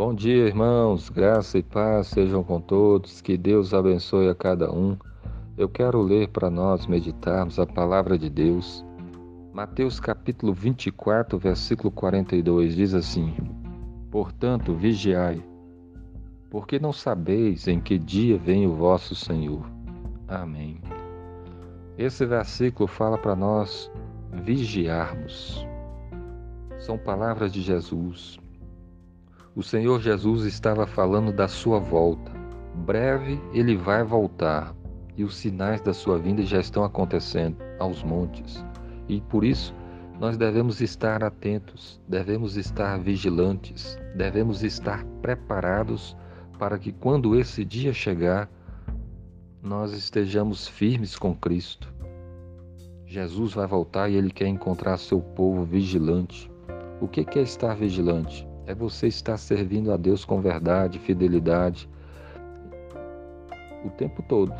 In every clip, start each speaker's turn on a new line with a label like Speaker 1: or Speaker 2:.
Speaker 1: Bom dia, irmãos. Graça e paz sejam com todos. Que Deus abençoe a cada um. Eu quero ler para nós meditarmos a palavra de Deus. Mateus capítulo 24, versículo 42 diz assim: Portanto, vigiai, porque não sabeis em que dia vem o vosso Senhor. Amém. Esse versículo fala para nós vigiarmos. São palavras de Jesus. O Senhor Jesus estava falando da sua volta. Breve ele vai voltar e os sinais da sua vinda já estão acontecendo aos montes. E por isso nós devemos estar atentos, devemos estar vigilantes, devemos estar preparados para que quando esse dia chegar, nós estejamos firmes com Cristo. Jesus vai voltar e ele quer encontrar seu povo vigilante. O que é estar vigilante? É você estar servindo a Deus com verdade, fidelidade, o tempo todo.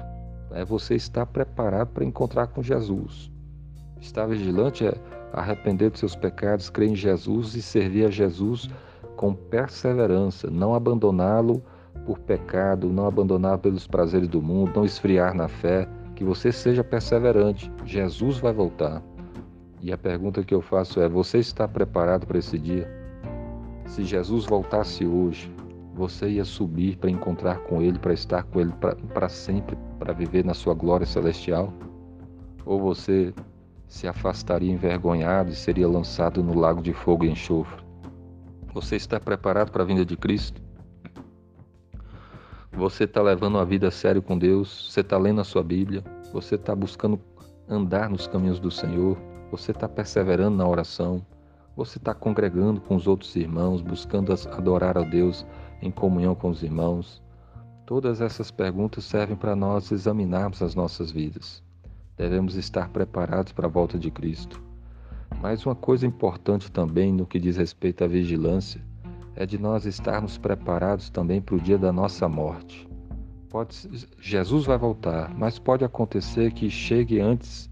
Speaker 1: É você estar preparado para encontrar com Jesus. Estar vigilante é arrepender dos seus pecados, crer em Jesus e servir a Jesus com perseverança, não abandoná-lo por pecado, não abandonar pelos prazeres do mundo, não esfriar na fé, que você seja perseverante. Jesus vai voltar. E a pergunta que eu faço é: você está preparado para esse dia? Se Jesus voltasse hoje, você ia subir para encontrar com Ele, para estar com Ele para sempre, para viver na sua glória celestial? Ou você se afastaria envergonhado e seria lançado no lago de fogo e enxofre? Você está preparado para a vinda de Cristo? Você está levando a vida a sério com Deus? Você está lendo a sua Bíblia? Você está buscando andar nos caminhos do Senhor? Você está perseverando na oração? Você está congregando com os outros irmãos, buscando adorar a Deus em comunhão com os irmãos? Todas essas perguntas servem para nós examinarmos as nossas vidas. Devemos estar preparados para a volta de Cristo. Mas uma coisa importante também no que diz respeito à vigilância é de nós estarmos preparados também para o dia da nossa morte. Pode, Jesus vai voltar, mas pode acontecer que chegue antes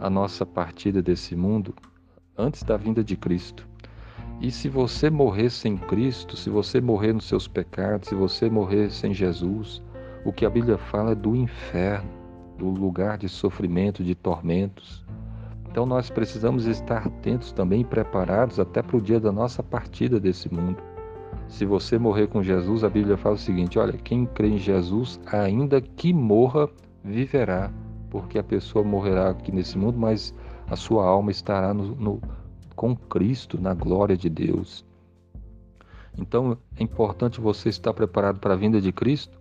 Speaker 1: a nossa partida desse mundo, antes da vinda de Cristo. E se você morrer sem Cristo, se você morrer nos seus pecados, se você morrer sem Jesus, o que a Bíblia fala é do inferno, do lugar de sofrimento, de tormentos. Então nós precisamos estar atentos também, preparados até para o dia da nossa partida desse mundo. Se você morrer com Jesus, a Bíblia fala o seguinte: olha, quem crê em Jesus, ainda que morra, viverá, porque a pessoa morrerá aqui nesse mundo, mas a sua alma estará no, no, com Cristo na glória de Deus. Então é importante você estar preparado para a vinda de Cristo,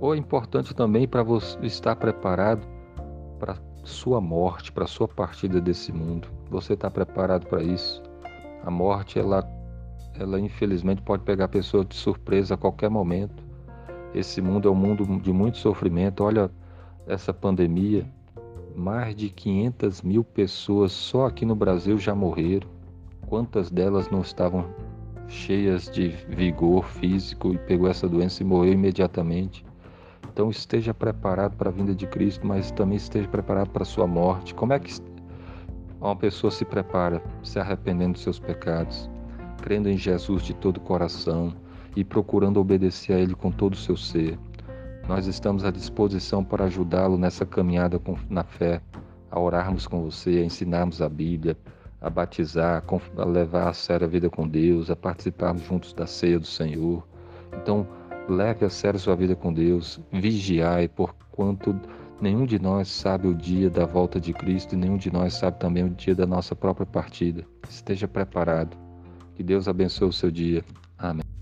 Speaker 1: ou é importante também para você estar preparado para sua morte, para sua partida desse mundo. Você está preparado para isso? A morte ela ela infelizmente pode pegar a pessoa de surpresa a qualquer momento. Esse mundo é um mundo de muito sofrimento. Olha essa pandemia, mais de 500 mil pessoas só aqui no Brasil já morreram. Quantas delas não estavam cheias de vigor físico e pegou essa doença e morreu imediatamente? Então esteja preparado para a vinda de Cristo, mas também esteja preparado para a sua morte. Como é que uma pessoa se prepara? Se arrependendo dos seus pecados, crendo em Jesus de todo o coração e procurando obedecer a Ele com todo o seu ser. Nós estamos à disposição para ajudá-lo nessa caminhada com, na fé, a orarmos com você, a ensinarmos a Bíblia, a batizar, a levar a sério a vida com Deus, a participarmos juntos da ceia do Senhor. Então, leve a sério sua vida com Deus, vigiai, porquanto nenhum de nós sabe o dia da volta de Cristo e nenhum de nós sabe também o dia da nossa própria partida. Esteja preparado. Que Deus abençoe o seu dia. Amém.